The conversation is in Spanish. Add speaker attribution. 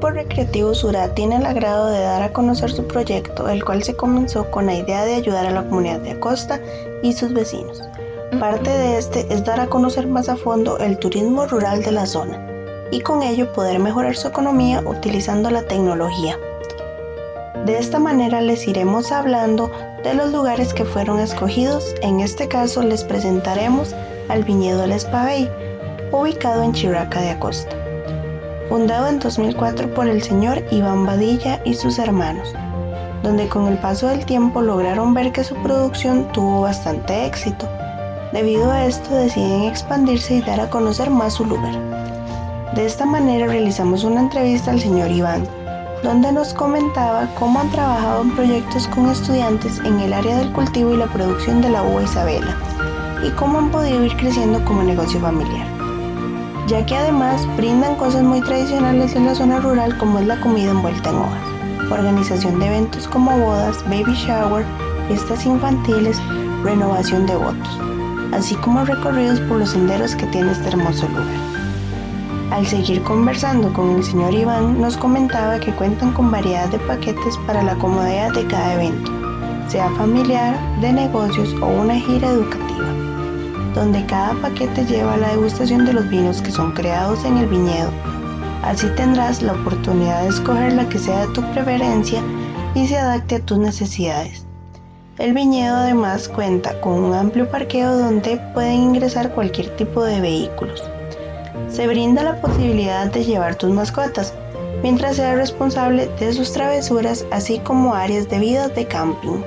Speaker 1: Grupo Recreativo Surá tiene el agrado de dar a conocer su proyecto, el cual se comenzó con la idea de ayudar a la comunidad de Acosta y sus vecinos. Parte de este es dar a conocer más a fondo el turismo rural de la zona y con ello poder mejorar su economía utilizando la tecnología. De esta manera les iremos hablando de los lugares que fueron escogidos. En este caso les presentaremos al viñedo El Espabey, ubicado en Chiraca de Acosta. Fundado en 2004 por el señor Iván Badilla y sus hermanos, donde con el paso del tiempo lograron ver que su producción tuvo bastante éxito. Debido a esto deciden expandirse y dar a conocer más su lugar. De esta manera realizamos una entrevista al señor Iván, donde nos comentaba cómo han trabajado en proyectos con estudiantes en el área del cultivo y la producción de la uva Isabela y cómo han podido ir creciendo como negocio familiar, ya que además brindan cosas muy tradicionales en la zona rural como es la comida envuelta en hojas, organización de eventos como bodas, baby shower, fiestas infantiles, renovación de votos, así como recorridos por los senderos que tiene este hermoso lugar. Al seguir conversando con el señor Iván, nos comentaba que cuentan con variedad de paquetes para la comodidad de cada evento, sea familiar, de negocios o una gira educativa, donde cada paquete lleva la degustación de los vinos que son creados en el viñedo. Así tendrás la oportunidad de escoger la que sea de tu preferencia y se adapte a tus necesidades. El viñedo además cuenta con un amplio parqueo donde pueden ingresar cualquier tipo de vehículos se brinda la posibilidad de llevar tus mascotas, mientras seas responsable de sus travesuras, así como áreas de vida de camping.